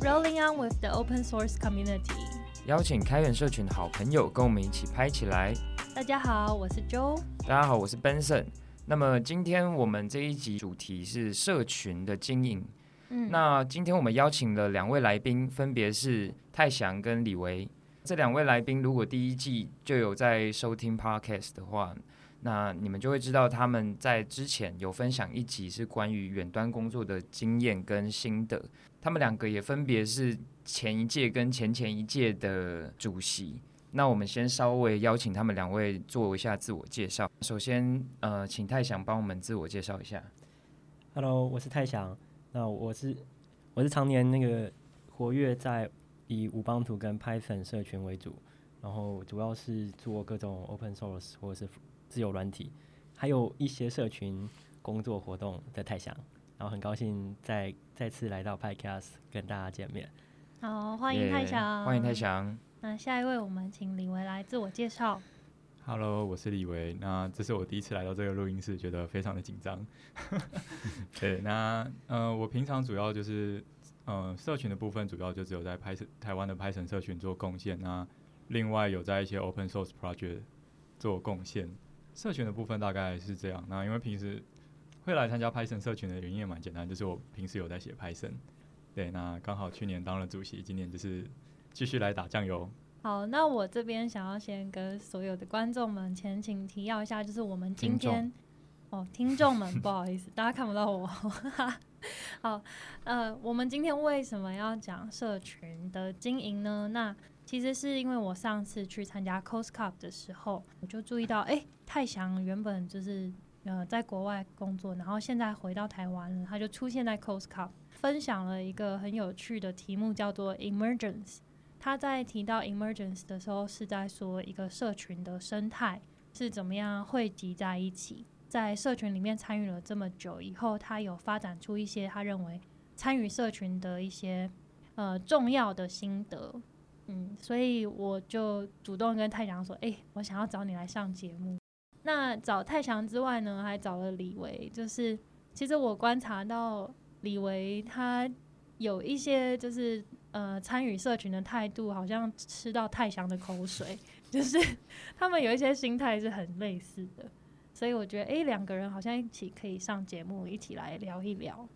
Rolling on with the open source community。邀请开源社群的好朋友跟我们一起拍起来。大家好，我是 Joe。大家好，我是 Benson。那么今天我们这一集主题是社群的经营。嗯，那今天我们邀请了两位来宾，分别是泰祥跟李维。这两位来宾如果第一季就有在收听 Podcast 的话，那你们就会知道他们在之前有分享一集是关于远端工作的经验跟心得。他们两个也分别是前一届跟前前一届的主席。那我们先稍微邀请他们两位做一下自我介绍。首先，呃，请泰祥帮我们自我介绍一下。Hello，我是泰祥。那我是我是常年那个活跃在以五邦图跟 Python 社群为主，然后主要是做各种 Open Source 或者是自由软体，还有一些社群工作活动的泰祥。然后很高兴再再次来到 Podcast 跟大家见面。好，欢迎泰祥，欢迎泰祥。那下一位，我们请李维来自我介绍。Hello，我是李维。那这是我第一次来到这个录音室，觉得非常的紧张。对，那呃，我平常主要就是呃，社群的部分主要就只有在拍台湾的 Python 社群做贡献。那另外有在一些 Open Source Project 做贡献。社群的部分大概是这样。那因为平时会来参加 Python 社群的原因也蛮简单，就是我平时有在写 Python。对，那刚好去年当了主席，今年就是。继续来打酱油。好，那我这边想要先跟所有的观众们前情提要一下，就是我们今天哦，听众们不好意思，大家看不到我。好，呃，我们今天为什么要讲社群的经营呢？那其实是因为我上次去参加 Cos Cup 的时候，我就注意到，哎，泰祥原本就是呃在国外工作，然后现在回到台湾了，他就出现在 Cos Cup，分享了一个很有趣的题目，叫做 Emergence。他在提到 emergence 的时候，是在说一个社群的生态是怎么样汇集在一起，在社群里面参与了这么久以后，他有发展出一些他认为参与社群的一些呃重要的心得，嗯，所以我就主动跟泰祥说，哎，我想要找你来上节目。那找泰祥之外呢，还找了李维，就是其实我观察到李维他有一些就是。呃，参与社群的态度好像吃到太强的口水，就是他们有一些心态是很类似的，所以我觉得，哎，两个人好像一起可以上节目，一起来聊一聊。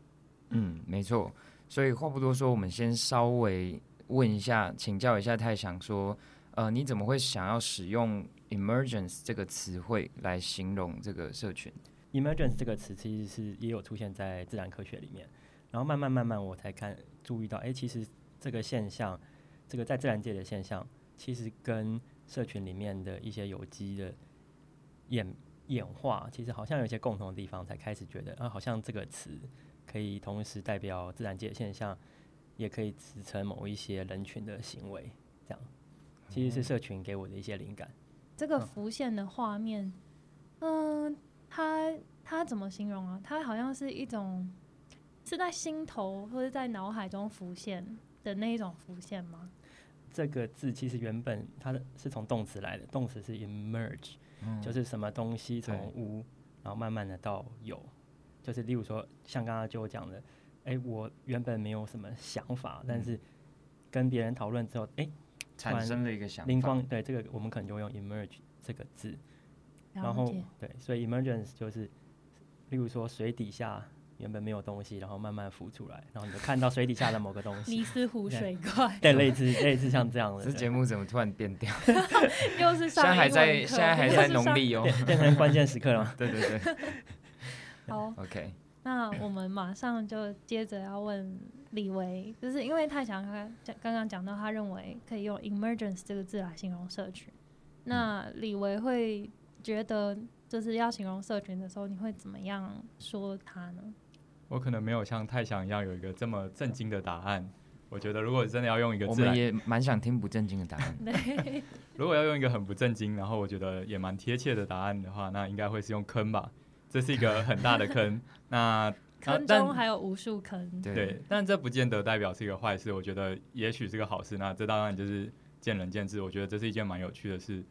嗯，没错。所以话不多说，我们先稍微问一下，请教一下太想，说，呃，你怎么会想要使用 “emergence” 这个词汇来形容这个社群？“emergence” 这个词其实是也有出现在自然科学里面，然后慢慢慢慢我才看注意到，哎，其实。这个现象，这个在自然界的现象，其实跟社群里面的一些有机的演演化，其实好像有一些共同的地方，才开始觉得啊，好像这个词可以同时代表自然界的现象，也可以支撑某一些人群的行为。这样，其实是社群给我的一些灵感。这个浮现的画面，嗯，它它怎么形容啊？它好像是一种是在心头或者在脑海中浮现。的那一种浮现吗？这个字其实原本它的是从动词来的，动词是 emerge，就是什么东西从无，然后慢慢的到有，就是例如说像刚刚就讲的，哎，我原本没有什么想法，但是跟别人讨论之后，哎，产生了一个想法，灵光，对这个我们可能就用 emerge 这个字，然后对，所以 emergence 就是例如说水底下。原本没有东西，然后慢慢浮出来，然后你就看到水底下的某个东西。尼斯湖水怪。对，类似类似像这样的。这节目怎么突然变掉？又是现在还在，现在还在农历哦，变成关键时刻了。对对对。好，OK。那我们马上就接着要问李维，就是因为太想他讲刚刚讲到，他认为可以用 “emergence” 这个字来形容社群。那李维会觉得，就是要形容社群的时候，你会怎么样说他呢？我可能没有像太想一样有一个这么震惊的答案。我觉得如果真的要用一个，我们也蛮想听不正经的答案。对，如果要用一个很不正经，然后我觉得也蛮贴切的答案的话，那应该会是用坑吧。这是一个很大的坑。那坑中还有无数坑。对，但这不见得代表是一个坏事。我觉得也许是个好事。那这当然就是见仁见智。我觉得这是一件蛮有趣的事，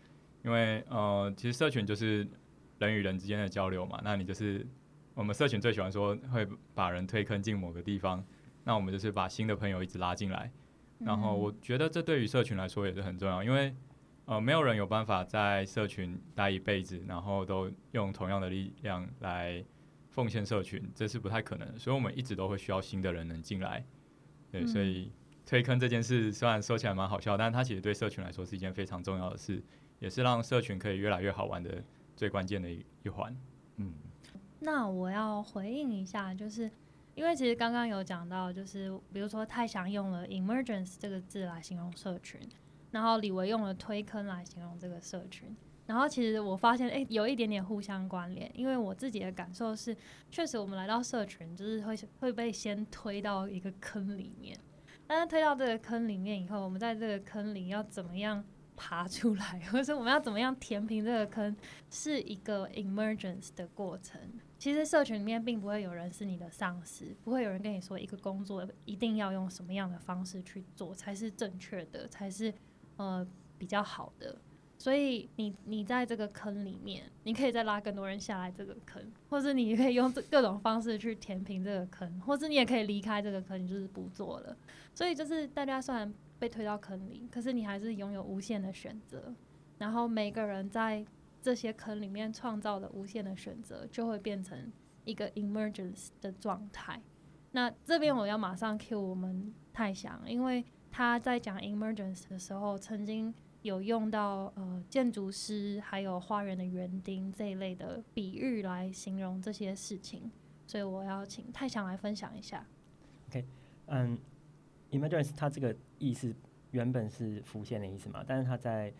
因为呃，其实社群就是人与人之间的交流嘛。那你就是。我们社群最喜欢说会把人推坑进某个地方，那我们就是把新的朋友一直拉进来。然后我觉得这对于社群来说也是很重要，因为呃没有人有办法在社群待一辈子，然后都用同样的力量来奉献社群，这是不太可能的。所以我们一直都会需要新的人能进来。对，所以推坑这件事虽然说起来蛮好笑，但它其实对社群来说是一件非常重要的事，也是让社群可以越来越好玩的最关键的一一环。嗯，那我要回应一下，就是。因为其实刚刚有讲到，就是比如说太祥用了 emergence 这个字来形容社群，然后李维用了推坑来形容这个社群，然后其实我发现，哎，有一点点互相关联。因为我自己的感受是，确实我们来到社群，就是会会被先推到一个坑里面，但是推到这个坑里面以后，我们在这个坑里要怎么样爬出来，或者是我们要怎么样填平这个坑，是一个 emergence 的过程。其实社群里面并不会有人是你的上司，不会有人跟你说一个工作一定要用什么样的方式去做才是正确的，才是呃比较好的。所以你你在这个坑里面，你可以再拉更多人下来这个坑，或者你可以用各种方式去填平这个坑，或者你也可以离开这个坑，你就是不做了。所以就是大家虽然被推到坑里，可是你还是拥有无限的选择。然后每个人在。这些坑里面创造的无限的选择，就会变成一个 emergence 的状态。那这边我要马上 cue 我们泰祥，因为他在讲 emergence 的时候，曾经有用到呃建筑师还有花园的园丁这一类的比喻来形容这些事情，所以我要请泰祥来分享一下。OK，嗯，emergence 它这个意思原本是浮现的意思嘛，但是它在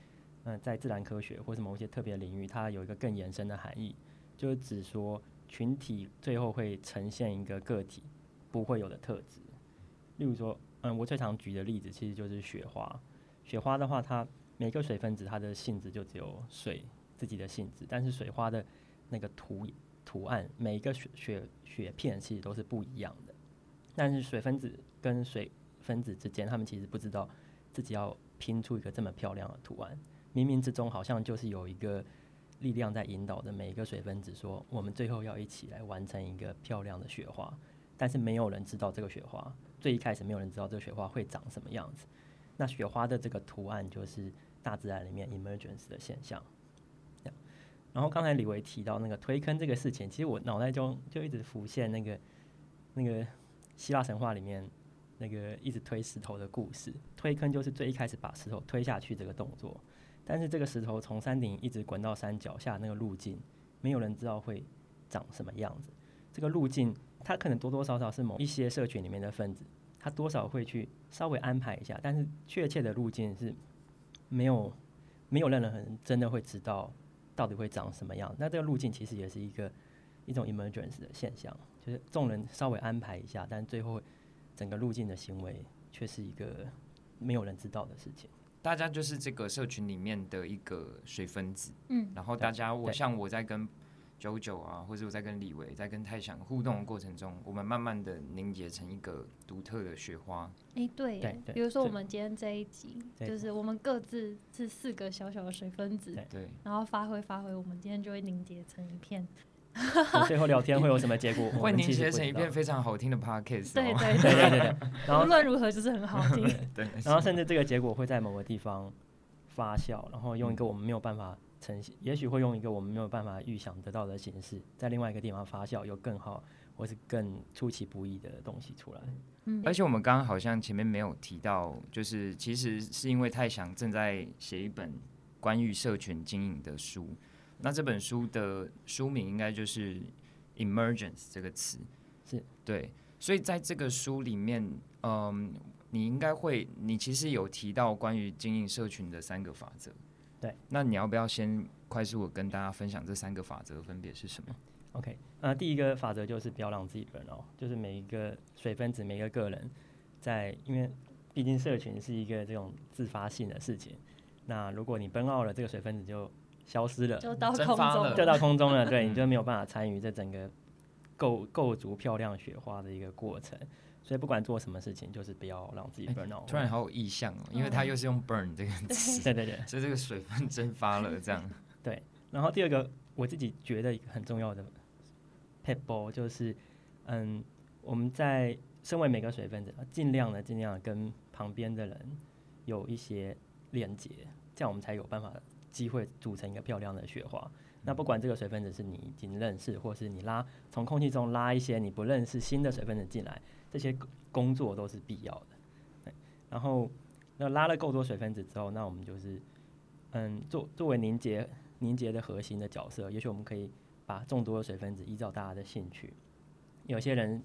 嗯，在自然科学或是某一些特别领域，它有一个更延伸的含义，就是指说群体最后会呈现一个个体不会有的特质。例如说，嗯，我最常举的例子其实就是雪花。雪花的话，它每个水分子它的性质就只有水自己的性质，但是水花的那个图图案，每一个雪雪雪片其实都是不一样的。但是水分子跟水分子之间，他们其实不知道自己要拼出一个这么漂亮的图案。冥冥之中，好像就是有一个力量在引导着每一个水分子，说我们最后要一起来完成一个漂亮的雪花。但是没有人知道这个雪花，最一开始没有人知道这个雪花会长什么样子。那雪花的这个图案，就是大自然里面 emergence 的现象。然后刚才李维提到那个推坑这个事情，其实我脑袋中就一直浮现那个那个希腊神话里面。那个一直推石头的故事，推坑就是最一开始把石头推下去这个动作，但是这个石头从山顶一直滚到山脚下那个路径，没有人知道会长什么样子。这个路径，它可能多多少少是某一些社群里面的分子，他多少会去稍微安排一下，但是确切的路径是没有没有任何人真的会知道到底会长什么样。那这个路径其实也是一个一种 emergence 的现象，就是众人稍微安排一下，但最后。整个路径的行为却是一个没有人知道的事情。大家就是这个社群里面的一个水分子，嗯，然后大家我像我在跟九九啊，或者我在跟李维在跟泰祥互动的过程中，我们慢慢的凝结成一个独特的雪花。哎，对，比如说我们今天这一集，就是我们各自是四个小小的水分子，对，然后发挥发挥，我们今天就会凝结成一片。最后聊天会有什么结果？会凝结成一片非常好听的 podcast。对对 对对对。然后无论如何就是很好听。对。然后甚至这个结果会在某个地方发酵，然后用一个我们没有办法呈现，也许会用一个我们没有办法预想得到的形式，在另外一个地方发酵，有更好或是更出其不意的东西出来。嗯。而且我们刚刚好像前面没有提到，就是其实是因为泰祥正在写一本关于社群经营的书。那这本书的书名应该就是“ emergence” 这个词，是对。所以在这个书里面，嗯，你应该会，你其实有提到关于经营社群的三个法则。对。那你要不要先快速的跟大家分享这三个法则分别是什么？OK，呃，第一个法则就是不要让自己 burn out，就是每一个水分子，每一个个人，在因为毕竟社群是一个这种自发性的事情，那如果你 burn out 了，这个水分子就消失了，就到空中，就到空中了。对，你就没有办法参与这整个构构筑漂亮雪花的一个过程。所以不管做什么事情，就是不要让自己 burn out。突然好有意向哦，因为他又是用 burn 这个 词，对对对，所以这个水分蒸发了这样。对，然后第二个我自己觉得一个很重要的 p e b b l e 就是，嗯，我们在身为每个水分子，尽量的尽量跟旁边的人有一些连接，这样我们才有办法机会组成一个漂亮的雪花。那不管这个水分子是你已经认识，或是你拉从空气中拉一些你不认识新的水分子进来，这些工作都是必要的。对，然后那拉了够多水分子之后，那我们就是嗯，作作为凝结凝结的核心的角色，也许我们可以把众多的水分子依照大家的兴趣，有些人。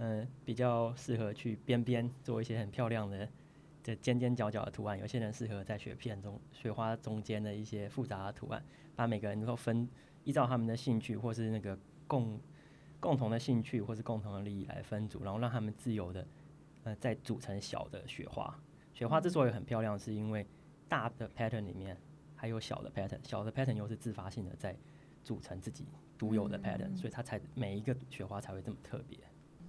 嗯，比较适合去边边做一些很漂亮的的尖尖角角的图案。有些人适合在雪片中、雪花中间的一些复杂的图案。把每个人都分依照他们的兴趣，或是那个共共同的兴趣，或是共同的利益来分组，然后让他们自由的呃再组成小的雪花。雪花之所以很漂亮，是因为大的 pattern 里面还有小的 pattern，小的 pattern 又是自发性的在组成自己独有的 pattern，所以它才每一个雪花才会这么特别。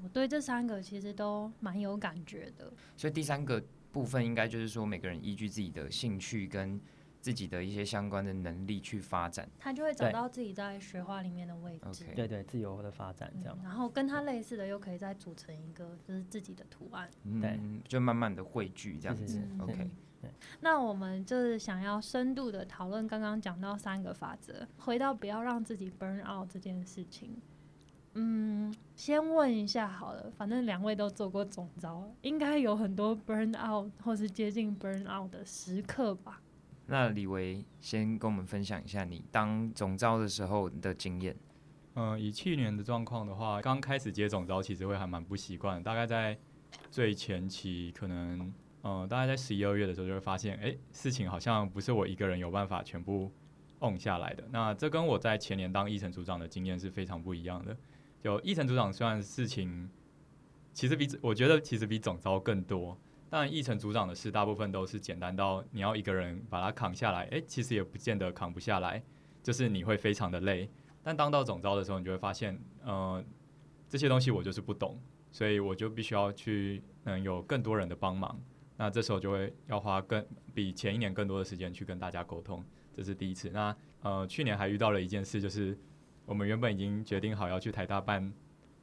我对这三个其实都蛮有感觉的，所以第三个部分应该就是说，每个人依据自己的兴趣跟自己的一些相关的能力去发展，他就会找到自己在雪花里面的位置。对对，自由的发展这样。然后跟他类似的，又可以再组成一个就是自己的图案。对，就慢慢的汇聚这样子。OK，那我们就是想要深度的讨论刚刚讲到三个法则，回到不要让自己 burn out 这件事情。嗯，先问一下好了，反正两位都做过总招，应该有很多 burn out 或是接近 burn out 的时刻吧？那李维先跟我们分享一下你当总招的时候的经验。嗯，以去年的状况的话，刚开始接总招其实会还蛮不习惯，大概在最前期，可能嗯，大概在十一二月的时候就会发现，哎，事情好像不是我一个人有办法全部 on 下来的。那这跟我在前年当议程组长的经验是非常不一样的。就议程组长虽然事情其实比我觉得其实比总招更多，但议程组长的事大部分都是简单到你要一个人把它扛下来，诶，其实也不见得扛不下来，就是你会非常的累。但当到总招的时候，你就会发现，呃，这些东西我就是不懂，所以我就必须要去嗯有更多人的帮忙。那这时候就会要花更比前一年更多的时间去跟大家沟通，这是第一次。那呃去年还遇到了一件事，就是。我们原本已经决定好要去台大办，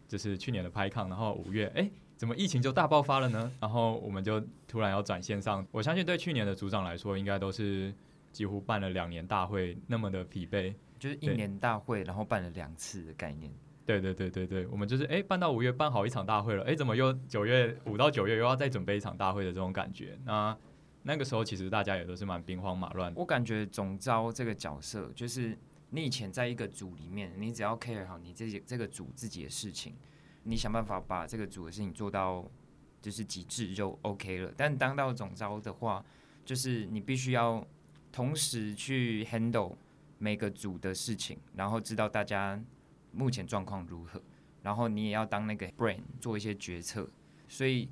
就是去年的拍抗，然后五月，哎，怎么疫情就大爆发了呢？然后我们就突然要转线上。我相信对去年的组长来说，应该都是几乎办了两年大会那么的疲惫，就是一年大会，然后办了两次的概念。对对对对对，我们就是哎，办到五月办好一场大会了，哎，怎么又九月五到九月又要再准备一场大会的这种感觉？那那个时候其实大家也都是蛮兵荒马乱。我感觉总招这个角色就是。你以前在一个组里面，你只要 care 好你自己这个组自己的事情，你想办法把这个组的事情做到就是极致就 OK 了。但当到总招的话，就是你必须要同时去 handle 每个组的事情，然后知道大家目前状况如何，然后你也要当那个 brain 做一些决策，所以。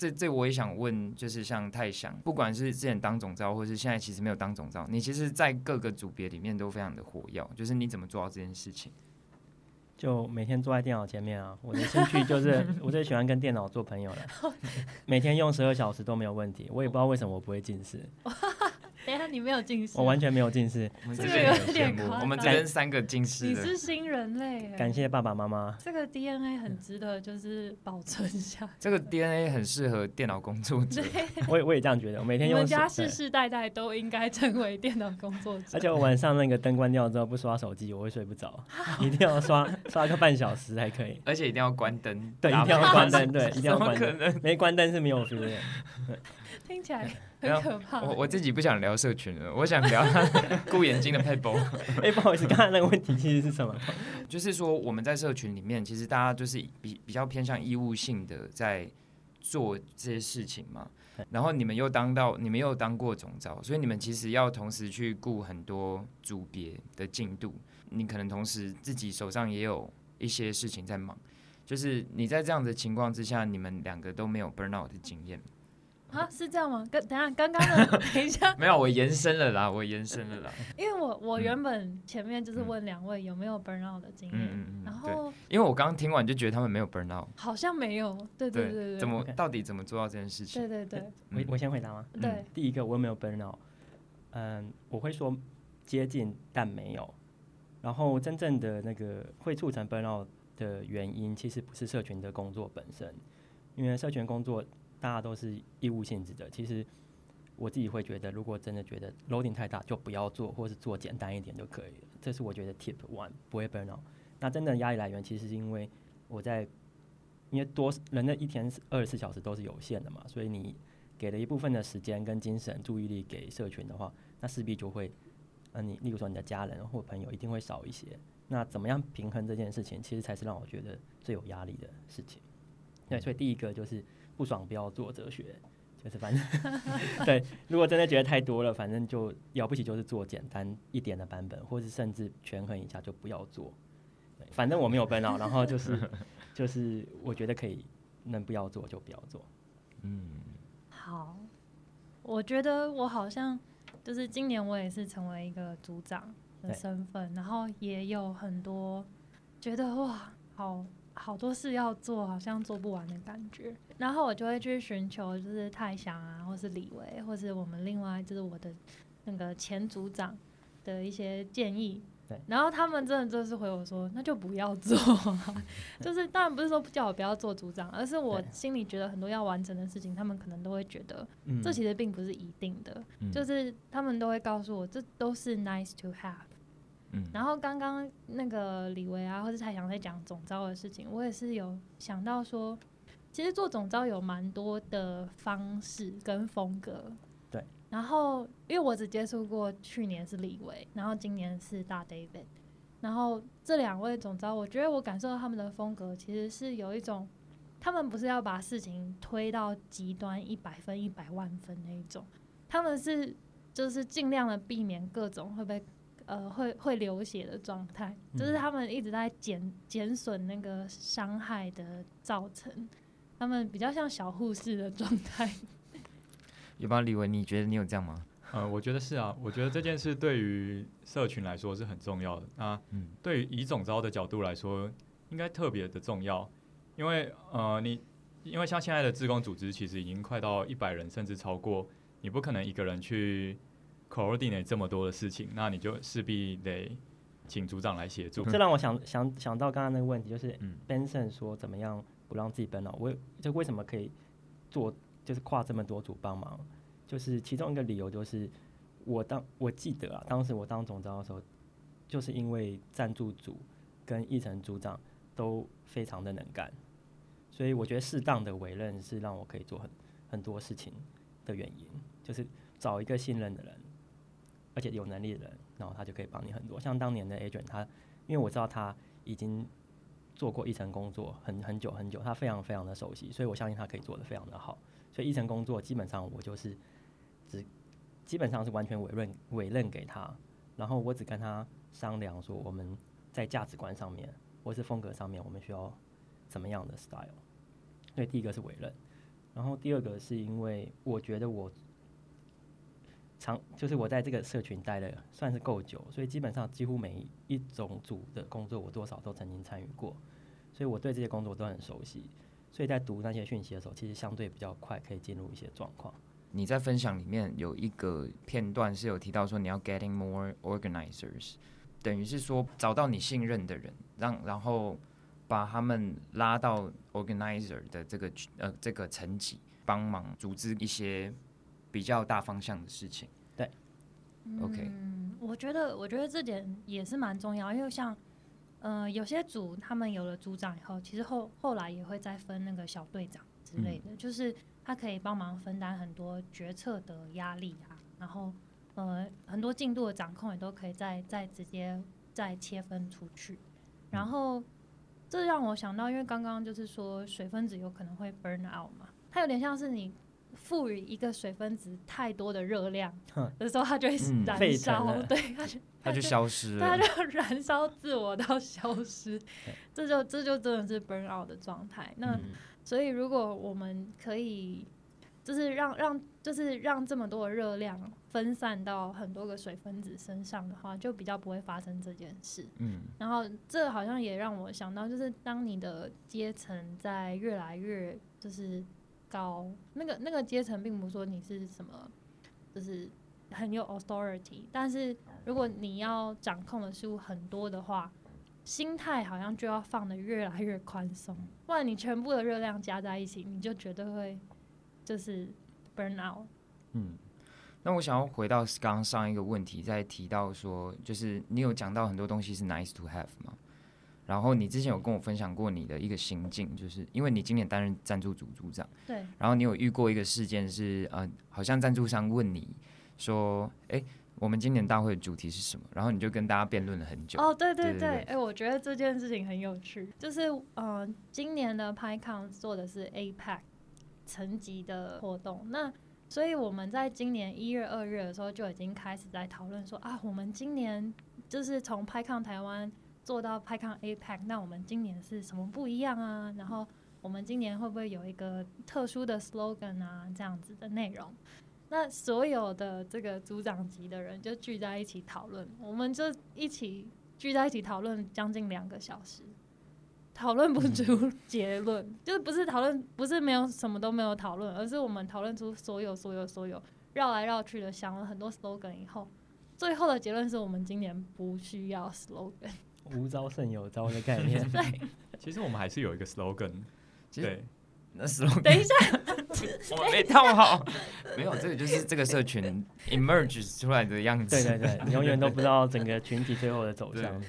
这这我也想问，就是像泰祥，不管是之前当总招，或是现在其实没有当总招，你其实，在各个组别里面都非常的火药，就是你怎么做到这件事情？就每天坐在电脑前面啊，我的兴趣就是 我最喜欢跟电脑做朋友了，每天用十二小时都没有问题，我也不知道为什么我不会近视。等下你没有近视，我完全没有近视。这个有点我们这边三个近视，你是新人类。感谢爸爸妈妈。这个 DNA 很值得，就是保存下。这个 DNA 很适合电脑工作者。我也我也这样觉得，我每天用。我们家世世代代都应该成为电脑工作者。而且我晚上那个灯关掉之后不刷手机，我会睡不着，一定要刷 刷个半小时才可以。而且一定要关灯。对，一定要关灯。对，一定要关灯。没关灯是没有 feel 的。听起来。很可怕。我我自己不想聊社群了，我想聊顾 眼睛的 paper。哎，不好意思，刚才那个问题其实是什么？就是说我们在社群里面，其实大家就是比比较偏向义务性的在做这些事情嘛。然后你们又当到，你们又当过总招，所以你们其实要同时去顾很多组别的进度。你可能同时自己手上也有一些事情在忙。就是你在这样的情况之下，你们两个都没有 burn out 的经验。啊，是这样吗？跟等下，刚刚的 等一下，没有，我延伸了啦，我延伸了啦。因为我我原本前面就是问两位有没有 burn out 的经验，然后因为我刚刚听完就觉得他们没有 burn out，好像没有，对对对对，怎么到底怎么做到这件事情？对对对，我我先回答吗？对，第一个我有没有 burn out？嗯，我会说接近但没有，然后真正的那个会促成 burn out 的原因，其实不是社群的工作本身。因为社群工作大家都是义务性质的，其实我自己会觉得，如果真的觉得 loading 太大，就不要做，或是做简单一点就可以了。这是我觉得 tip one 不会 burn out。那真的压力来源，其实是因为我在，因为多人的一天二十四小时都是有限的嘛，所以你给了一部分的时间跟精神注意力给社群的话，那势必就会，呃，你例如说你的家人或朋友一定会少一些。那怎么样平衡这件事情，其实才是让我觉得最有压力的事情。对，所以第一个就是不爽不要做哲学，就是反正 对，如果真的觉得太多了，反正就了不起就是做简单一点的版本，或是甚至权衡一下就不要做。反正我没有奔啊，然后就是就是我觉得可以能不要做就不要做。嗯，好，我觉得我好像就是今年我也是成为一个组长的身份，然后也有很多觉得哇，好好多事要做，好像做不完的感觉。然后我就会去寻求就是泰祥啊，或是李维，或是我们另外就是我的那个前组长的一些建议。然后他们真的就是回我说，那就不要做，就是当然不是说叫我不要做组长，而是我心里觉得很多要完成的事情，他们可能都会觉得，这其实并不是一定的，就是他们都会告诉我，这都是 nice to have。然后刚刚那个李维啊，或者蔡翔在讲总招的事情，我也是有想到说，其实做总招有蛮多的方式跟风格。对然后，因为我只接触过去年是李维，然后今年是大 David，然后这两位总招，我觉得我感受到他们的风格其实是有一种，他们不是要把事情推到极端一百分、一百万分那一种，他们是就是尽量的避免各种会被呃会会流血的状态，就是他们一直在减减损那个伤害的造成，他们比较像小护士的状态。有吗，李文？你觉得你有这样吗？呃，我觉得是啊。我觉得这件事对于社群来说是很重要的。那对于以总招的角度来说，应该特别的重要。因为呃，你因为像现在的自工组织，其实已经快到一百人，甚至超过。你不可能一个人去 coordinate 这么多的事情，那你就势必得请组长来协助。这让我想想想到刚刚那个问题，就是 Benson 说怎么样不让自己奔恼？我这为什么可以做？就是跨这么多组帮忙，就是其中一个理由，就是我当我记得啊，当时我当总招的时候，就是因为赞助组跟议程组长都非常的能干，所以我觉得适当的委任是让我可以做很很多事情的原因，就是找一个信任的人，而且有能力的人，然后他就可以帮你很多。像当年的 agent，他因为我知道他已经做过一层工作很很久很久，他非常非常的熟悉，所以我相信他可以做的非常的好。所以一层工作基本上我就是只基本上是完全委任委任给他，然后我只跟他商量说我们在价值观上面或是风格上面我们需要怎么样的 style。所以第一个是委任，然后第二个是因为我觉得我长就是我在这个社群待的算是够久，所以基本上几乎每一种组的工作我多少都曾经参与过，所以我对这些工作都很熟悉。所以在读那些讯息的时候，其实相对比较快，可以进入一些状况。你在分享里面有一个片段是有提到说，你要 getting more organizers，等于是说找到你信任的人，让然后把他们拉到 organizer 的这个呃这个层级，帮忙组织一些比较大方向的事情。对，OK。嗯，我觉得我觉得这点也是蛮重要，因为像。呃，有些组他们有了组长以后，其实后后来也会再分那个小队长之类的，就是他可以帮忙分担很多决策的压力啊，然后呃很多进度的掌控也都可以再再直接再切分出去。然后这让我想到，因为刚刚就是说水分子有可能会 burn out 嘛，它有点像是你。赋予一个水分子太多的热量的时候，它就会燃烧，对，它就它就消失了，它就燃烧自我到消失，这就这就真的是 burn out 的状态。那所以如果我们可以，就是让让就是让这么多的热量分散到很多个水分子身上的话，就比较不会发生这件事。嗯，然后这好像也让我想到，就是当你的阶层在越来越就是。高那个那个阶层，并不是说你是什么，就是很有 authority。但是如果你要掌控的事物很多的话，心态好像就要放的越来越宽松，不然你全部的热量加在一起，你就绝对会就是 burn out。嗯，那我想要回到刚刚上一个问题，在提到说，就是你有讲到很多东西是 nice to have 吗，然后你之前有跟我分享过你的一个心境，就是因为你今年担任赞助组组长，对，然后你有遇过一个事件是，呃，好像赞助商问你说，哎。我们今年大会的主题是什么？然后你就跟大家辩论了很久。哦，对对对，哎，我觉得这件事情很有趣。就是，呃，今年的 PyCon 做的是 APEC 层级的活动，那所以我们在今年一月、二月的时候就已经开始在讨论说，啊，我们今年就是从 PyCon 台湾做到 PyCon APEC，那我们今年是什么不一样啊？然后我们今年会不会有一个特殊的 slogan 啊？这样子的内容。那所有的这个组长级的人就聚在一起讨论，我们就一起聚在一起讨论将近两个小时，讨论不出结论，就是不是讨论，不是没有什么都没有讨论，而是我们讨论出所有所有所有绕来绕去的想了很多 slogan 以后，最后的结论是我们今年不需要 slogan，无招胜有招的概念。对，其实我们还是有一个 slogan，对。那 slogan 等一下，我们没套好，没有这个就是这个社群 emerge 出来的样子。对对对，你永远都不知道整个群体最后的走向。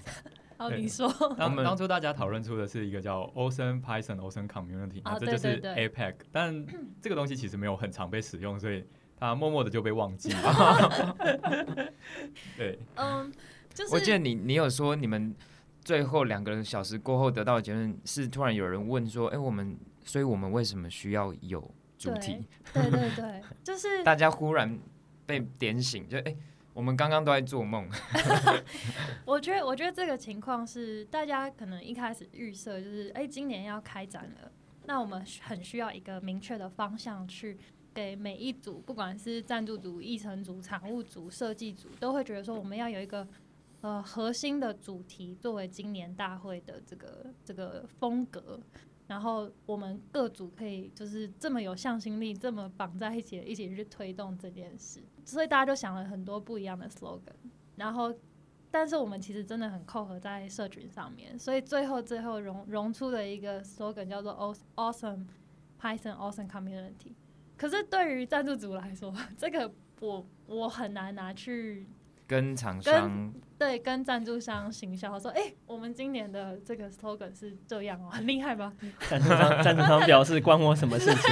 好，你说。当当初大家讨论出的是一个叫 Ocean Python Ocean Community，这就是 APEC，但这个东西其实没有很常被使用，所以它默默的就被忘记了。对，嗯，就是我记得你你有说你们最后两个小时过后得到的结论是，突然有人问说，哎，我们。所以我们为什么需要有主题？对对对，就是 大家忽然被点醒，就哎，我们刚刚都在做梦。我觉得，我觉得这个情况是大家可能一开始预设就是，哎，今年要开展了，那我们很需要一个明确的方向，去给每一组，不管是赞助组、议程组、常务组、设计组，都会觉得说，我们要有一个呃核心的主题作为今年大会的这个这个风格。然后我们各组可以就是这么有向心力，这么绑在一起，一起去推动这件事。所以大家就想了很多不一样的 slogan。然后，但是我们其实真的很扣合在社群上面，所以最后最后融融出了一个 slogan 叫做 Awesome Python Awesome Community。可是对于赞助组来说，这个我我很难拿去。跟厂商对跟赞助商行销说，哎，我们今年的这个 slogan 是这样哦，很厉害吧？赞助商赞助商表示关我什么事情？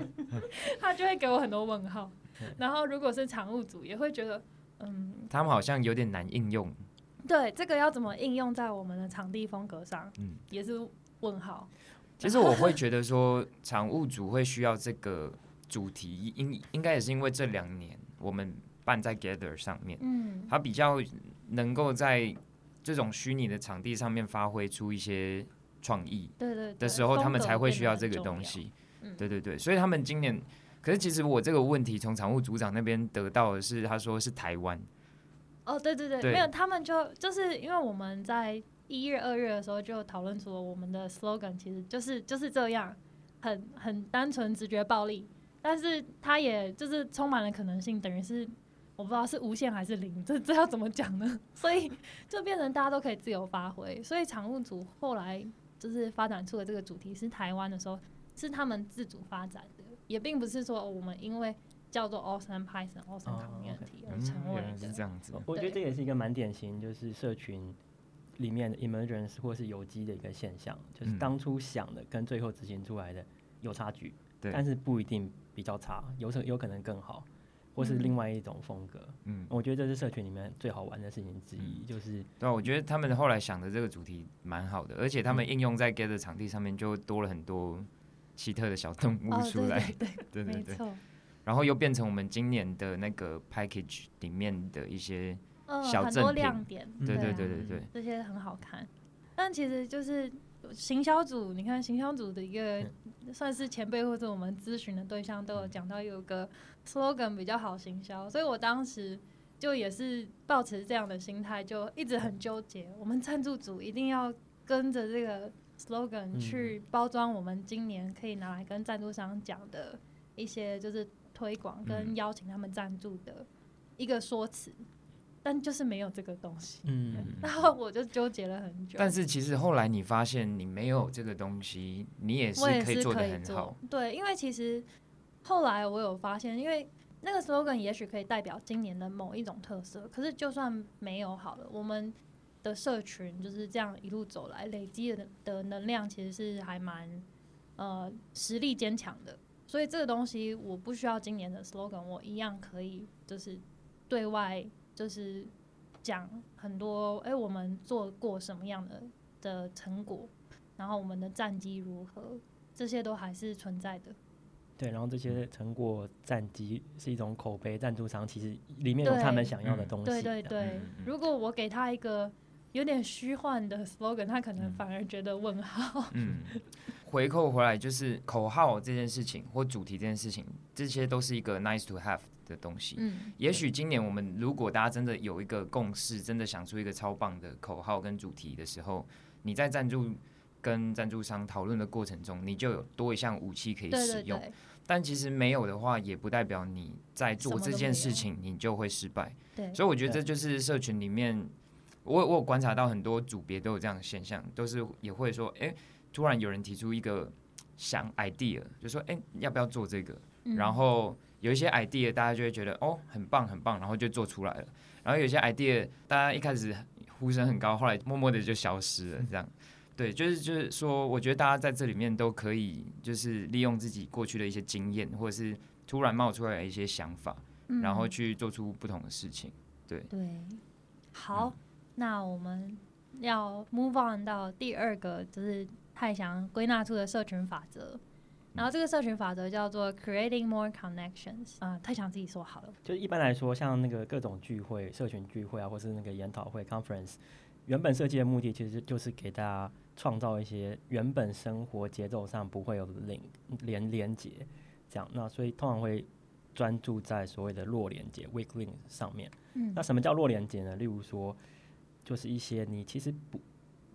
他就会给我很多问号。然后如果是常务组，也会觉得，嗯，他们好像有点难应用。对，这个要怎么应用在我们的场地风格上？嗯，也是问号。其实我会觉得说，常务组会需要这个主题，应应该也是因为这两年我们。办在 Gather 上面，嗯，它比较能够在这种虚拟的场地上面发挥出一些创意，对对的时候，他们才会需要这个东西，对对对，所以他们今年，可是其实我这个问题从常务组长那边得到的是，他说是台湾，哦，对对对，没有，他们就就是因为我们在一月、二月的时候就讨论出了我们的 slogan，其实就是就是这样，很很单纯、直觉、暴力，但是它也就是充满了可能性，等于是。我不知道是无限还是零，这这要怎么讲呢？所以就变成大家都可以自由发挥。所以常务组后来就是发展出的这个主题是台湾的时候，是他们自主发展的，也并不是说我们因为叫做 Awesome Python Awesome Community 而成为是这样子。我觉得这也是一个蛮典型，就是社群里面的 emergence 或是有机的一个现象，就是当初想的跟最后执行出来的有差距，但是不一定比较差，有可有可能更好。或是另外一种风格，嗯，我觉得这是社群里面最好玩的事情之一，就是对，我觉得他们后来想的这个主题蛮好的，而且他们应用在 Get 的场地上面就多了很多奇特的小动物出来，对对对，没错。然后又变成我们今年的那个 package 里面的一些小很多亮点，对对对对对，这些很好看，但其实就是。行销组，你看行销组的一个算是前辈或者我们咨询的对象都有讲到有个 slogan 比较好行销，所以我当时就也是抱持这样的心态，就一直很纠结。我们赞助组一定要跟着这个 slogan 去包装我们今年可以拿来跟赞助商讲的一些就是推广跟邀请他们赞助的一个说辞。但就是没有这个东西。嗯，然后我就纠结了很久。但是其实后来你发现你没有这个东西，你也是可以做的很好。，对，因为其实后来我有发现，因为那个 slogan 也许可以代表今年的某一种特色，可是就算没有好了，我们的社群就是这样一路走来累积的的能量，其实是还蛮呃实力坚强的。所以这个东西我不需要今年的 slogan，我一样可以就是对外就是讲很多，哎、我们做过什么样的的成果，然后我们的战绩如何，这些都还是存在的。对，然后这些成果战绩是一种口碑，赞助商其实里面有他们想要的嗯东西。对对对如果我给他一个有点虚幻的 slogan，他可能嗯反而觉得问号。嗯，回扣回来就是口号这件事情或主题这件事情，这些都是一个 nice to have 的东西。嗯，也许今年我们如果大家真的有一个共识，真的想出一个超棒的口号跟主题的时候，你在赞助跟赞助商讨论的过程中，你就有多一项武器可以使用。对对但其实没有的话，也不代表你在做这件事情你就会失败。对，所以我觉得这就是社群里面，我我有观察到很多组别都有这样的现象，都是也会说，哎、突然有人提出一个想 idea，就说，哎、要不要做这个？嗯然后有一些 idea，大家就会觉得，哦，很棒很棒，然后就做出来了。然后有些 idea，大家一开始呼声很高，后来默默的就消失了，这样。对，就是就是说，我觉得大家在这里面都可以，就是利用自己过去的一些经验，或者是突然冒出来的一些想法，然后嗯去做出不同的事情。对，对，好，那我们要 move on 到第二个，就是太祥归纳出的社群法则。然后这个社群法则叫做 creating more connections。啊、太想自己说好了。就一般来说，像那个各种聚会、社群聚会啊，或是那个研讨会 （conference），原本设计的目的其实就是给大家创造一些原本生活节奏上不会有的连连连接，这样。那所以通常会专注在所谓的弱连接 （weak link） 上面。嗯那什么叫弱连接呢？例如说，就是一些你其实不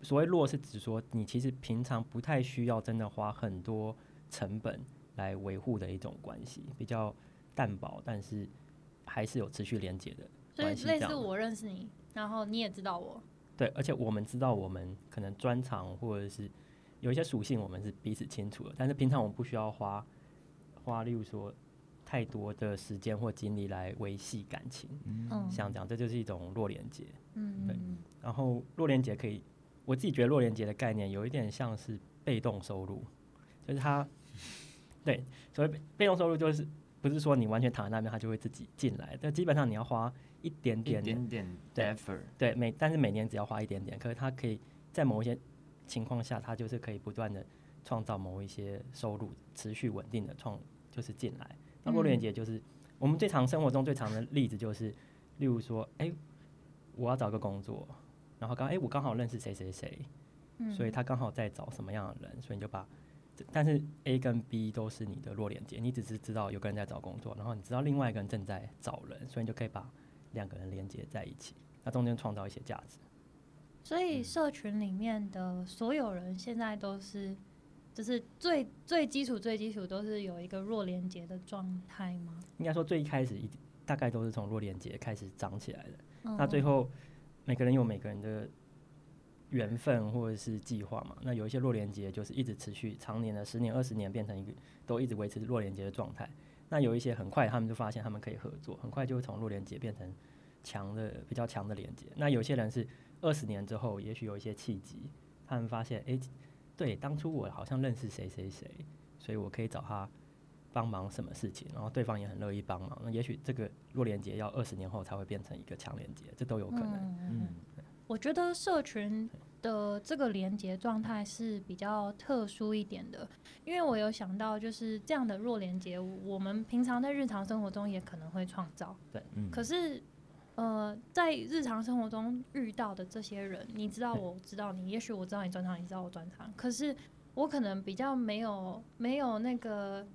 所谓弱是指说你其实平常不太需要真的花很多成本来维护的一种关系，比较淡薄，但是还是有持续连接的所以类似我认识你，然后你也知道我。对，而且我们知道我们可能专长或者是有一些属性，我们是彼此清楚的，但是平常我们不需要花花，例如说太多的时间或精力来维系感情，嗯像这样，这就是一种弱连接。对嗯对然后弱连接可以，我自己觉得弱连接的概念有一点像是被动收入，就是它，对，所谓被被动收入就是不是说你完全躺在那边它就会自己进来，但基本上你要花一点点的点点对 effort，对每，但是每年只要花一点点，可是它可以在某一些情况下，它就是可以不断的创造某一些收入，持续稳定的创就是进来。那弱连接就是、我们最常生活中最常的例子就是，例如说，哎、我要找个工作，然后刚哎、我刚好认识谁谁谁，嗯所以他刚好在找什么样的人，所以你就把。这但是 A 跟 B 都是你的弱连接，你只是知道有个人在找工作，然后你知道另外一个人正在找人，所以你就可以把两个人连接在一起，那中间创造一些价值。所以社群里面的所有人现在都是，就是最最基础最基础都是有一个弱连接的状态吗？应该说最一开始一大概都是从弱连接开始长起来的，嗯那最后每个人有每个人的缘分或者是计划嘛。那有一些弱连接就是一直持续常年的十年、二十年变成一个都一直维持弱连接的状态。那有一些很快他们就发现他们可以合作，很快就会从弱连接变成强的比较强的连接。那有些人是二十年之后，也许有一些契机，他们发现诶，对，当初我好像认识谁谁谁，所以我可以找他帮忙什么事情，然后对方也很乐意帮忙。那也许这个弱连接要二十年后才会变成一个强连接，这都有可能。嗯嗯，我觉得社群的这个连接状态是比较特殊一点的，因为我有想到，就是这样的弱连接，我们平常在日常生活中也可能会创造。嗯可是，呃，在日常生活中遇到的这些人，你知道，我知道你，也许我知道你专长，你知道我专长，可是我可能比较没有没有那个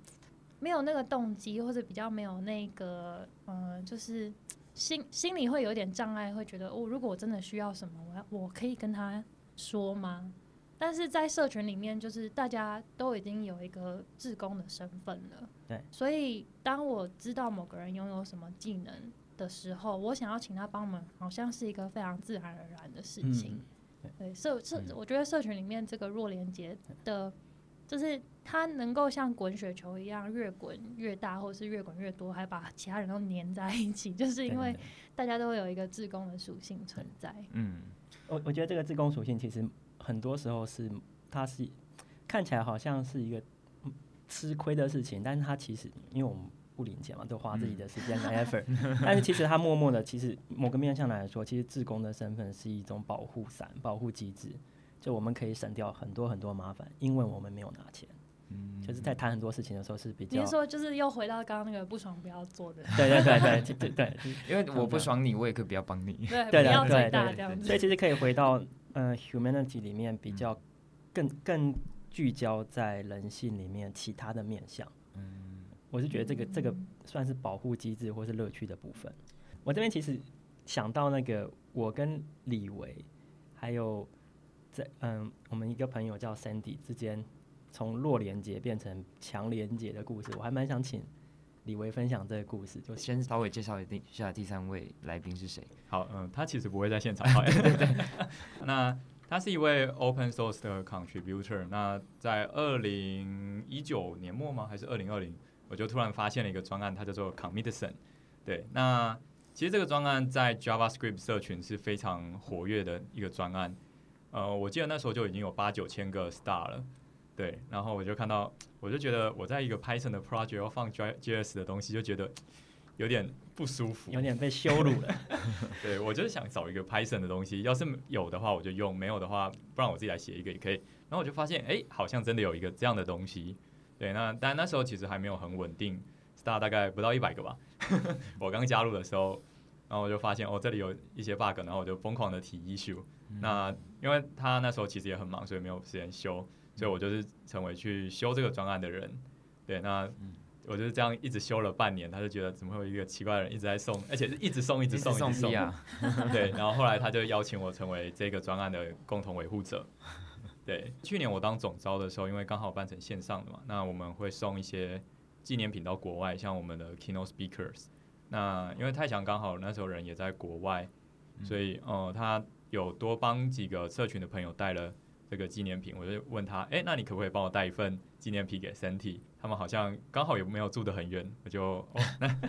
没有那个动机，或者比较没有那个呃，就是心心里会有点障碍，会觉得哦，如果我真的需要什么，我要我可以跟他说吗？但是在社群里面，就是大家都已经有一个志工的身份了，对，所以当我知道某个人拥有什么技能，的时候，我想要请他帮忙，好像是一个非常自然而然的事情。对，社社，我觉得社群里面这个弱连接的，就是它能够像滚雪球一样越滚越大，或者是越滚越多，还把其他人都粘在一起，就是因为大家都会有一个自宫的属性存在。嗯，我我觉得这个自宫属性其实很多时候是它是看起来好像是一个吃亏的事情，但是它其实因为我们。不领钱嘛，都花自己的时间和 effort，但是其实它默默的，其实某个面向来说，其实自工的身份是一种保护伞、保护机制，就我们可以省掉很多很多麻烦，因为我们没有拿钱。嗯，就是在谈很多事情的时候是比较。你是说就是又回到刚刚那个不爽不要做的？对对对对对对，因为我不爽你，我也可以不要帮你。对对对对，所以其实可以回到呃 humanity 里面比较更更聚焦在人性里面其他的面向。嗯我是觉得这个这个算是保护机制或是乐趣的部分。我这边其实想到那个我跟李维还有在嗯我们一个朋友叫 Sandy 之间从弱连接变成强连接的故事，我还蛮想请李维分享这个故事。就先稍微介绍一下第三位来宾是谁。好，嗯，他其实不会在现场。那他是一位 Open Source 的 Contributor。那在二零一九年末吗？还是二零二零？我就突然发现了一个专案，它叫做 Commitson。对，那其实这个专案在 JavaScript 社群是非常活跃的一个专案。呃，我记得那时候就已经有八九千个 star 了。对，然后我就看到，我就觉得我在一个 Python 的 project 要放 JS 的东西，就觉得 有点不舒服，有点被羞辱了。对，我就是想找一个 Python 的东西，要是有的话我就用，没有的话，不然我自己来写一个也可以。然后我就发现，哎，好像真的有一个这样的东西。对，那但那时候其实还没有很稳定，star 大概不到一百个吧。我刚加入的时候，然后我就发现哦，这里有一些 bug，然后我就疯狂的提 issue。那因为他那时候其实也很忙，所以没有时间修，所以我就是成为去修这个专案的人。对，那我就是这样一直修了半年，他就觉得怎么会有一个奇怪的人一直在送，而且是一直送，一直送，一直送啊。对，然后后来他就邀请我成为这个专案的共同维护者。对，去年我当总招的时候，因为刚好办成线上的嘛，那我们会送一些纪念品到国外，像我们的 keynote speakers。那因为太强刚好那时候人也在国外，所以呃，他有多帮几个社群的朋友带了这个纪念品，我就问他，哎，那你可不可以帮我带一份纪念品给 Santi？他们好像刚好也没有住得很远，我就哦，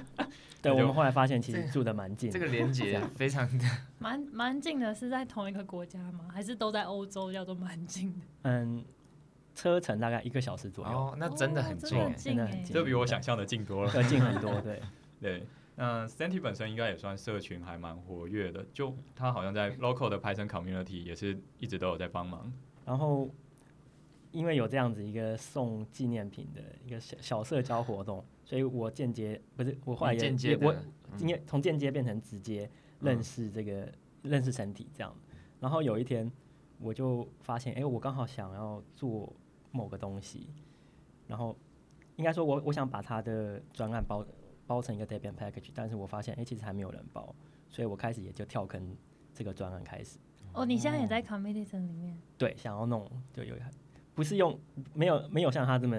对我们后来发现其实住的蛮近，这个连接非常的 蛮蛮近的，是在同一个国家吗？还是都在欧洲？叫做蛮近的。嗯，车程大概一个小时左右。哦，那真的很近，真的很近，这比我想象的近多了，要近很多。对对，那 Santi 本身应该也算社群还蛮活跃的，就他好像在 local 的 Python community 也是一直都有在帮忙。然后。因为有这样子一个送纪念品的一个小小社交活动，所以我间接不是我后来也我因为从间接变成直接认识这个认识身体这样，然后有一天我就发现，哎，我刚好想要做某个东西，然后应该说我我想把他的专案包包成一个 Debian package，但是我发现，哎，其实还没有人包，所以我开始也就跳坑这个专案开始。哦，你现在也在 Committee 里面？对，想要弄就有。不是用没有没有像他这么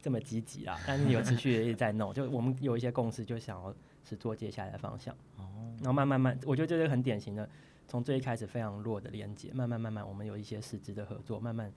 这么积极啦，但是有持续的一直在弄，就我们有一些共识，就想要是做接下来的方向。哦，然后慢慢慢，我觉得这是很典型的，从最一开始非常弱的连接，慢慢慢慢，我们有一些实质的合作，慢慢。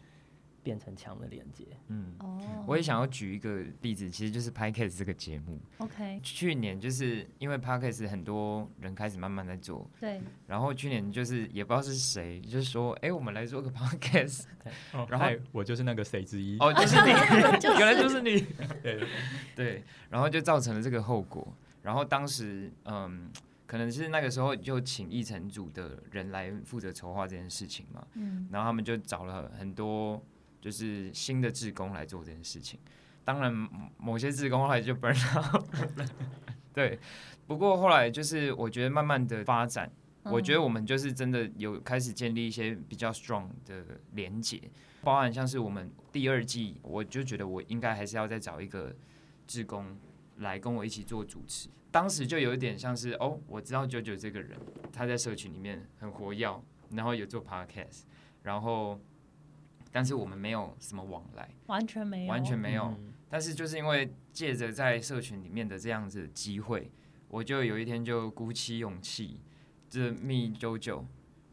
变成强的连接。嗯，哦，我也想要举一个例子，其实就是 Podcast 这个节目。OK，去年就是因为 Podcast 很多人开始慢慢在做，对。然后去年就是也不知道是谁，就是说，哎，我们来做个 Podcast。然后我就是那个谁之一。哦，就是你，原来就是你。对对。然后就造成了这个后果。然后当时，嗯，可能是那个时候就请议程组的人来负责筹划这件事情嘛。嗯。然后他们就找了很多。就是新的志工来做这件事情，当然某些志工后来就不知道，对。不过后来就是我觉得慢慢的发展，我觉得我们就是真的有开始建立一些比较 strong 的连接，包含像是我们第二季，我就觉得我应该还是要再找一个志工来跟我一起做主持。当时就有一点像是哦，我知道九九这个人，他在社群里面很活跃，然后有做 podcast，然后。但是我们没有什么往来，完全没有，完全没有。但是就是因为借着在社群里面的这样子机会，我就有一天就鼓起勇气，就是密九九，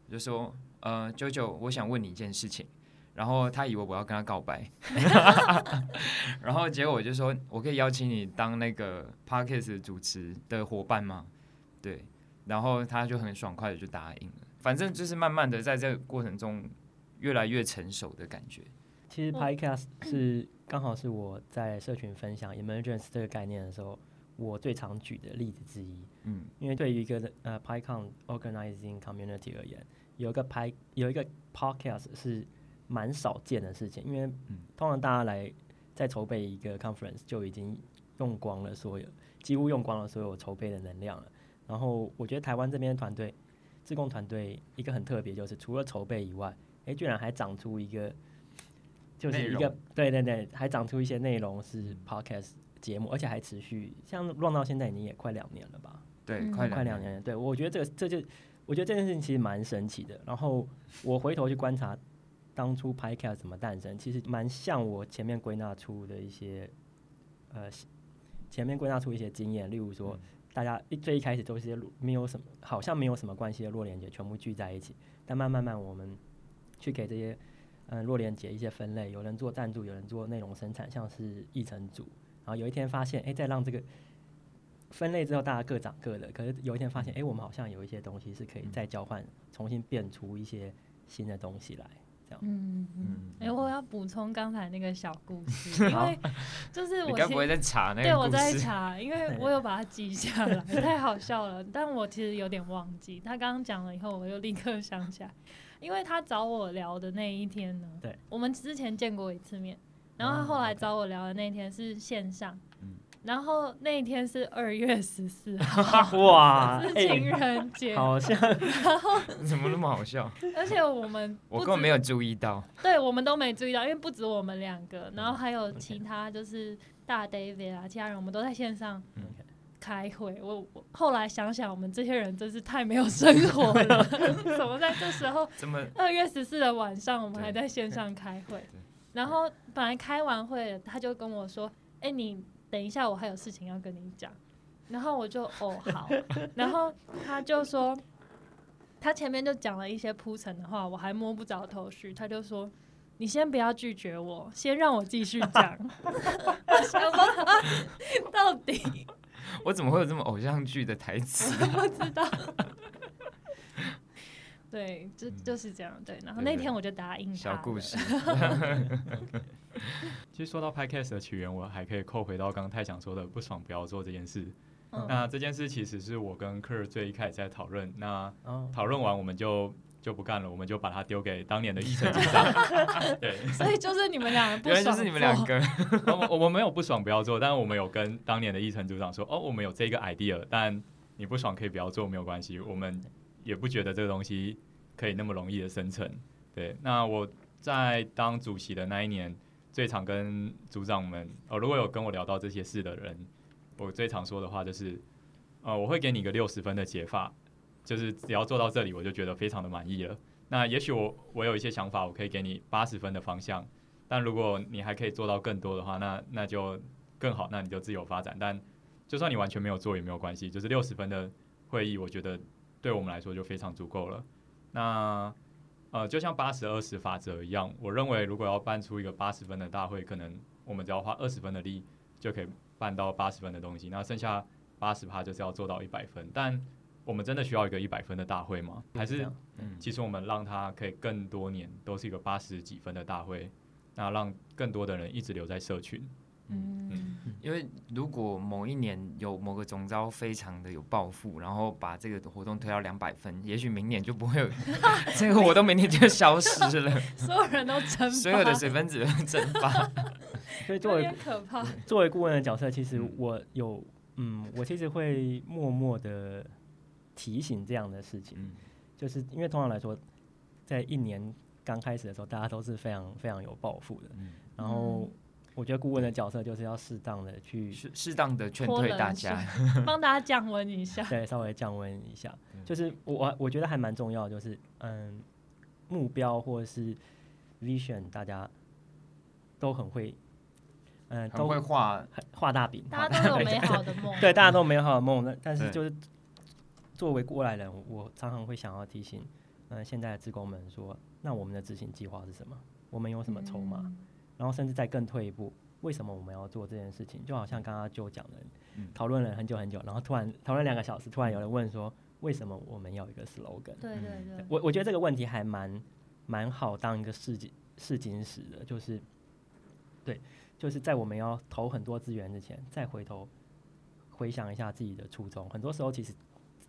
就说呃九九，我想问你一件事情。然后他以为我要跟他告白，然后结果我就说，我可以邀请你当那个 podcast 主持的伙伴吗？对，然后他就很爽快的就答应了。反正就是慢慢的在这个过程中越来越成熟的感觉。其实 podcast 是刚好是我在社群分享 emergence 这个概念的时候，我最常举的例子之一。嗯，因为对于一个呃 PyCon organizing community 而言，有一个 Py 有一个 podcast 是。蛮少见的事情，因为通常大家来在筹备一个 conference 就已经用光了所有，几乎用光了所有筹备的能量了。然后我觉得台湾这边团队，自贡团队一个很特别，就是除了筹备以外，哎，居然还长出一个，就是一个对对对，还长出一些内容是 podcast 节目，而且还持续，像 run 到现在已经也快两年了吧？对，快快两年。对，我觉得这个这就，我觉得这件事情其实蛮神奇的。然后我回头去观察。当初 Podcast 怎么诞生？其实蛮像我前面归纳出的一些，呃，前面归纳出一些经验，例如说，大家一最一开始都是些没有什么，好像没有什么关系的弱连接，全部聚在一起。但慢慢慢，我们去给这些嗯弱连接一些分类，有人做赞助，有人做内容生产，像是议程组。然后有一天发现，哎，再让这个分类之后，大家各长各的。可是有一天发现，哎，我们好像有一些东西是可以再交换，重新变出一些新的东西来。嗯嗯，哎，我要补充刚才那个小故事，因为就是我不会在查那个，对我在查，因为 我有把它记下来，太好笑了。但我其实有点忘记，他刚刚讲了以后，我又立刻想起来，因为他找我聊的那一天呢，对，我们之前见过一次面，然后他后来找我聊的那天是线上。然后那一天是二月十四号，哇，是情人节，好像。然后 怎么那么好笑？而且我们我根本没有注意到，对我们都没注意到，因为不止我们两个，然后还有其他就是大 David 啊，其他人我们都在线上开会。我我后来想想，我们这些人真是太没有生活了，怎么在这时候？二月十四的晚上我们还在线上开会？然后本来开完会，他就跟我说：“哎，你。”等一下，我还有事情要跟你讲，然后我就哦好，然后他就说，他前面就讲了一些铺陈的话，我还摸不着头绪，他就说，你先不要拒绝我，先让我继续讲。想说啊，到底我怎么会有这么偶像剧的台词？不知道。对，就就是这样。对，然后那天我就答应他。小故事。其实说到 Podcast 的起源，我还可以扣回到刚刚太想说的“不爽不要做”这件事。那这件事其实是我跟科尔最一开始在讨论。那讨论完我们就就不干了，我们就把它丢给当年的议程 组长。对，所以就是你们两个，原来就是你们两个。我我们没有不爽不要做，但是我们有跟当年的议程组长说：“哦，我们有这个 idea，但你不爽可以不要做，没有关系。我们也不觉得这个东西可以那么容易的生成。”对，那我在当主席的那一年。最常跟组长们，哦，如果有跟我聊到这些事的人，我最常说的话就是，呃，我会给你一个六十分的解法，就是只要做到这里，我就觉得非常的满意了。那也许我我有一些想法，我可以给你八十分的方向，但如果你还可以做到更多的话，那那就更好，那你就自由发展。但就算你完全没有做也没有关系，就是六十分的会议，我觉得对我们来说就非常足够了。那。呃，就像八十二十法则一样，我认为如果要办出一个八十分的大会，可能我们只要花二十分的力就可以办到八十分的东西，那剩下八十趴就是要做到一百分。但我们真的需要一个一百分的大会吗？还是，其实我们让它可以更多年都是一个八十几分的大会，那让更多的人一直留在社群。嗯，因为如果某一年有某个总招非常的有抱负，然后把这个活动推到两百分，也许明年就不会有 这个活动，明年就消失了，所有人都蒸发，所有的水分子都蒸发。所以作为可怕，作为顾问的角色，其实我有，嗯，我其实会默默的提醒这样的事情，就是因为通常来说，在一年刚开始的时候，大家都是非常非常有抱负的，然后。我觉得顾问的角色就是要适当的去适适当的劝退大家，帮大家降温一下。对，稍微降温一下。就是我我觉得还蛮重要，就是嗯，目标或者是 vision，大家都很会嗯，都会画画大饼，大家都有美好的梦，对，大家都有美好的梦。但但是就是作为过来人，我常常会想要提醒，嗯，现在的职工们说，那我们的执行计划是什么？我们有什么筹码？然后甚至再更退一步，为什么我们要做这件事情？就好像刚刚就讲的，讨论了很久很久，然后突然讨论两个小时，突然有人问说，为什么我们要一个 slogan？对对对，我我觉得这个问题还蛮蛮好当一个试金试金石的，就是对。就是在我们要投很多资源之前，再回头回想一下自己的初衷，很多时候其实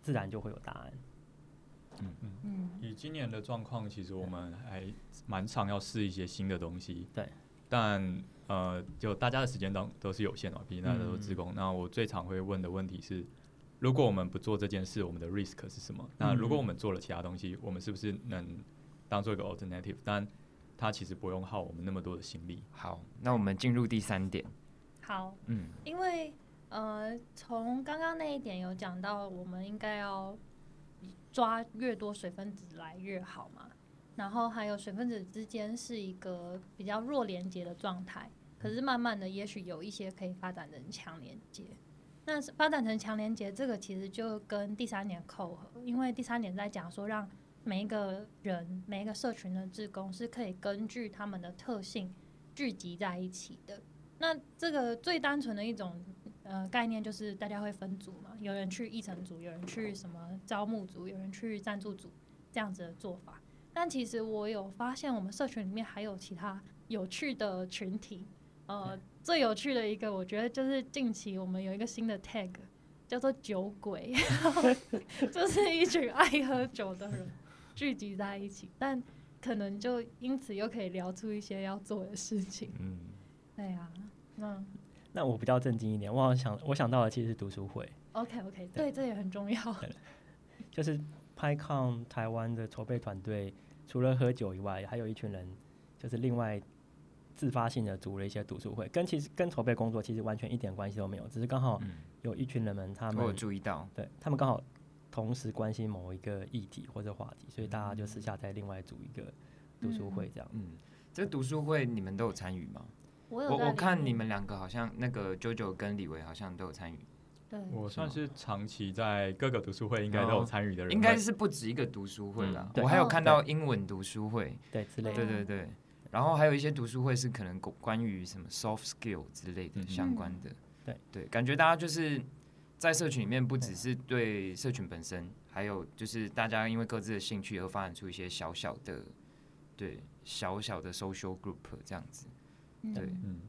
自然就会有答案。嗯嗯嗯。以今年的状况，其实我们还蛮常要试一些新的东西。对。但呃，就大家的时间都都是有限的，毕竟大家都是职工。那我最常会问的问题是：如果我们不做这件事，我们的 risk 是什么？那如果我们做了其他东西，我们是不是能当做一个 alternative？但它其实不用耗我们那么多的心力。好，那我们进入第三点。好，嗯，因为呃，从刚刚那一点有讲到，我们应该要抓越多水分子来越好嘛。然后还有水分子之间是一个比较弱连接的状态，可是慢慢的，也许有一些可以发展成强连接。那发展成强连接，这个其实就跟第三点扣合，因为第三点在讲说让。每一个人，每一个社群的职工是可以根据他们的特性聚集在一起的。那这个最单纯的一种呃概念就是大家会分组嘛，有人去议程组，有人去什么招募组，有人去赞助组这样子的做法。但其实我有发现，我们社群里面还有其他有趣的群体。呃，最有趣的一个，我觉得就是近期我们有一个新的 tag 叫做“酒鬼”，就是一群爱喝酒的人。聚集在一起，但可能就因此又可以聊出一些要做的事情。嗯，对啊，那那我比较震惊一点，我好像想我想到的其实是读书会。OK OK，对，这也很重要。就是拍抗台湾的筹备团队，除了喝酒以外，还有一群人，就是另外自发性的组了一些读书会，跟其实跟筹备工作其实完全一点关系都没有，只是刚好有一群人们他们我注意到，对他们刚好。同时关心某一个议题或者话题，所以大家就私下再另外组一个读书会，这样。嗯，这读书会你们都有参与吗？我我看你们两个好像那个 JoJo 跟李维好像都有参与。对，我算是长期在各个读书会应该都有参与的人。应该是不止一个读书会啦，我还有看到英文读书会，对之类的。对对对，然后还有一些读书会是可能关于什么 soft skill 之类的相关的。对对，感觉大家就是在社群里面，不只是对社群本身。还有就是大家因为各自的兴趣而发展出一些小小的，对小小的 social group 这样子，对，嗯。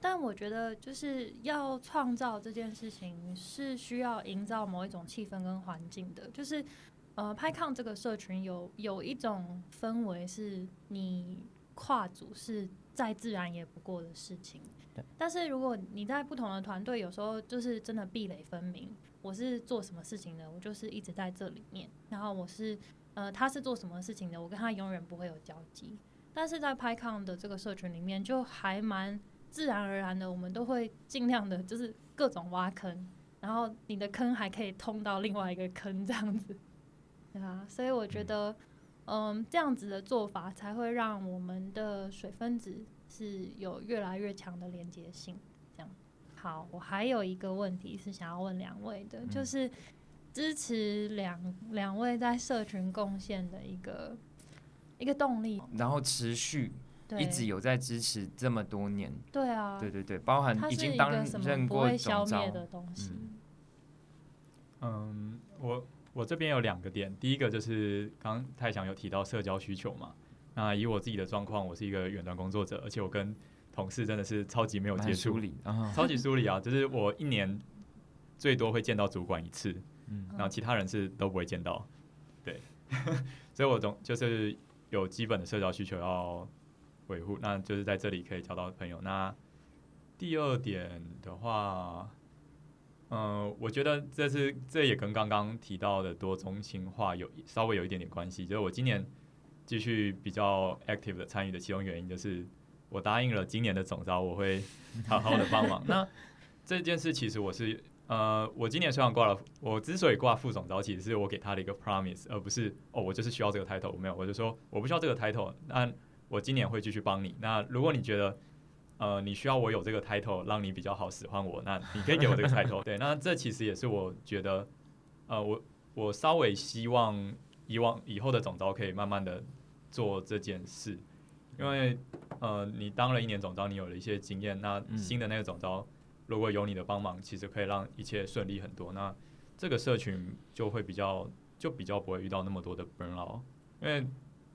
但我觉得就是要创造这件事情是需要营造某一种气氛跟环境的，就是呃，拍抗这个社群有有一种氛围是你跨组是再自然也不过的事情，但是如果你在不同的团队，有时候就是真的壁垒分明。我是做什么事情的，我就是一直在这里面。然后我是，呃，他是做什么事情的，我跟他永远不会有交集。但是在拍抗的这个社群里面，就还蛮自然而然的，我们都会尽量的，就是各种挖坑，然后你的坑还可以通到另外一个坑这样子，对啊。所以我觉得，嗯，这样子的做法才会让我们的水分子是有越来越强的连接性。这样好，我还有一个问题是想要问两位的，就是支持两两位在社群贡献的一个一个动力，然后持续一直有在支持这么多年。对啊，对对对，包含已经担任过总召。的东西。嗯，我我这边有两个点，第一个就是刚太想有提到社交需求嘛，那以我自己的状况，我是一个远端工作者，而且我跟同事真的是超级没有接触，超级疏离啊！就是我一年最多会见到主管一次，嗯，然后其他人是都不会见到，对，所以我总就是有基本的社交需求要维护，那就是在这里可以交到朋友。那第二点的话，嗯，我觉得这是这也跟刚刚提到的多中心化有稍微有一点点关系，就是我今年继续比较 active 的参与的其中原因就是。我答应了今年的总招，我会好好的帮忙。那这件事其实我是呃，我今年虽然挂了，我之所以挂副总招，其实是我给他的一个 promise，而不是哦，我就是需要这个 title。没有，我就说我不需要这个 title，那我今年会继续帮你。那如果你觉得呃，你需要我有这个 title 让你比较好使唤我，那你可以给我这个 title。对，那这其实也是我觉得，呃，我我稍微希望以往以后的总招可以慢慢的做这件事，因为呃，你当了一年总招，你有了一些经验，那新的那个总招如果有你的帮忙，其实可以让一切顺利很多。那这个社群就会比较就比较不会遇到那么多的 burn out，因为。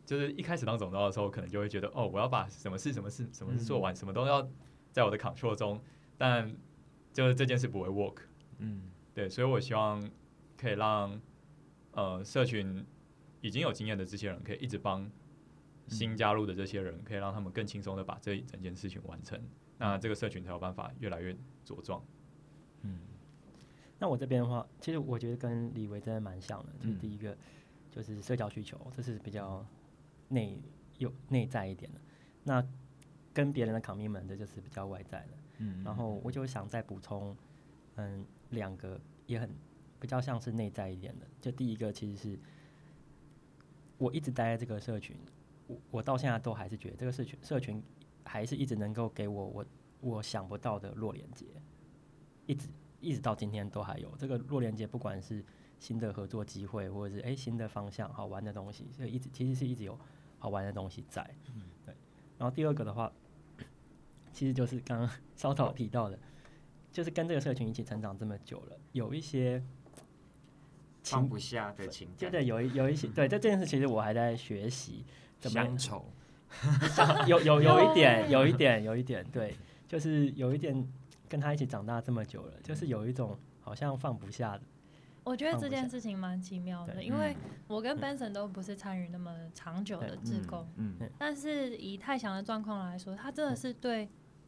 就是一开始当总招的时候，可能就会觉得哦，我要把什么事、什么事、什么事做完，什么都要在我的 control 中，但就是这件事不会 work。嗯，对，所以我希望可以让呃社群已经有经验的这些人，可以一直帮新加入的这些人，可以让他们更轻松的把这一整件事情完成，那这个社群才有办法越来越茁壮。嗯，那我这边的话，其实我觉得跟李维真的蛮像的，就是第一个就是社交需求，这是比较。内有内在一点的，那跟别人的 commitment 的就是比较外在的。嗯，然后我就想再补充，嗯，两个也很比较像是内在一点的。就第一个其实是，我一直待在这个社群，我我到现在都还是觉得这个社群社群还是一直能够给我我我想不到的弱连接，一直一直到今天都还有这个弱连接，不管是新的合作机会，或者是哎新的方向好玩的东西，所以一直其实是一直有。好玩的东西在，嗯对。然后第二个的话，其实就是刚刚 稍早提到的，就是跟这个社群一起成长这么久了，有一些放不下的情感。对，有一有一些 对，这件事其实我还在学习。乡愁。有有有一点，有一点，有一点，对，就是有一点跟他一起长大这么久了，就是有一种好像放不下的。我觉得这件事情蛮奇妙的，因为我跟 Benson 都不是参与那么长久的志工，但是以太祥的状况来说，他真的是对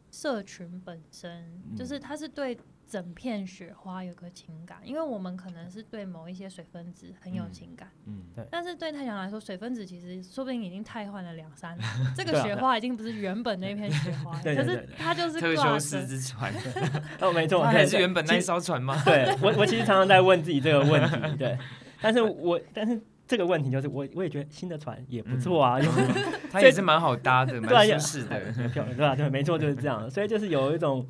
社群本身，就是他是对。整片雪花有个情感，因为我们可能是对某一些水分子很有情感，嗯，对。但是对太阳来说，水分子其实说不定已经太换了两三，这个雪花已经不是原本那片雪花，可是它就是特修斯之船。哦，没错，还是原本那一艘船吗？对我，我其实常常在问自己这个问题，对。但是我，但是这个问题就是，我我也觉得新的船也不错啊，它也是蛮好搭的，蛮舒适的，对吧？对，没错，就是这样。所以就是有一种。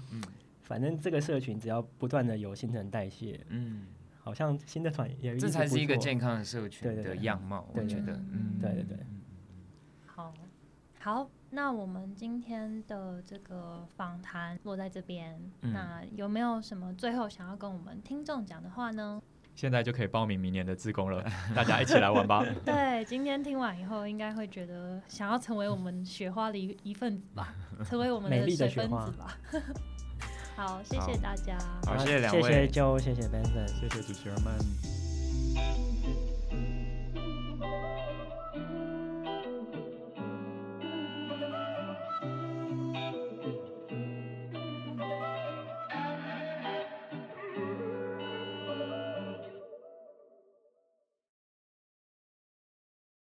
反正这个社群只要不断的有新陈代谢，嗯，好像新的团也这才是一个健康的社群的样貌，我觉得，嗯，对对对，好，好，那我们今天的这个访谈落在这边，那有没有什么最后想要跟我们听众讲的话呢？现在就可以报名明年的自工了，大家一起来玩吧。对，今天听完以后，应该会觉得想要成为我们雪花的一一份子吧，成为我们的水分子吧。好，谢谢大家。好，谢谢两位。谢谢 Jo，谢谢 Benson，谢谢主持人们。